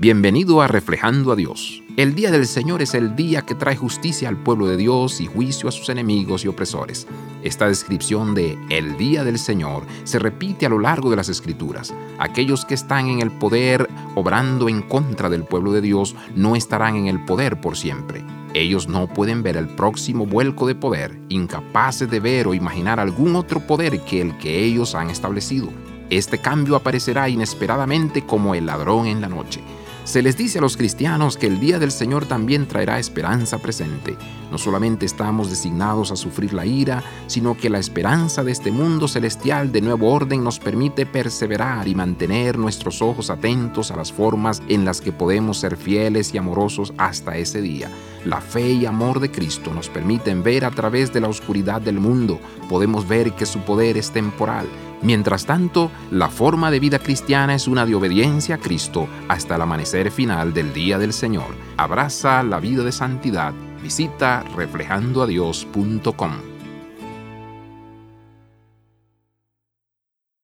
Bienvenido a Reflejando a Dios. El día del Señor es el día que trae justicia al pueblo de Dios y juicio a sus enemigos y opresores. Esta descripción de el día del Señor se repite a lo largo de las Escrituras. Aquellos que están en el poder obrando en contra del pueblo de Dios no estarán en el poder por siempre. Ellos no pueden ver el próximo vuelco de poder, incapaces de ver o imaginar algún otro poder que el que ellos han establecido. Este cambio aparecerá inesperadamente como el ladrón en la noche. Se les dice a los cristianos que el día del Señor también traerá esperanza presente. No solamente estamos designados a sufrir la ira, sino que la esperanza de este mundo celestial de nuevo orden nos permite perseverar y mantener nuestros ojos atentos a las formas en las que podemos ser fieles y amorosos hasta ese día. La fe y amor de Cristo nos permiten ver a través de la oscuridad del mundo. Podemos ver que su poder es temporal Mientras tanto, la forma de vida cristiana es una de obediencia a Cristo hasta el amanecer final del día del Señor. Abraza la vida de santidad. Visita reflejandoadios.com.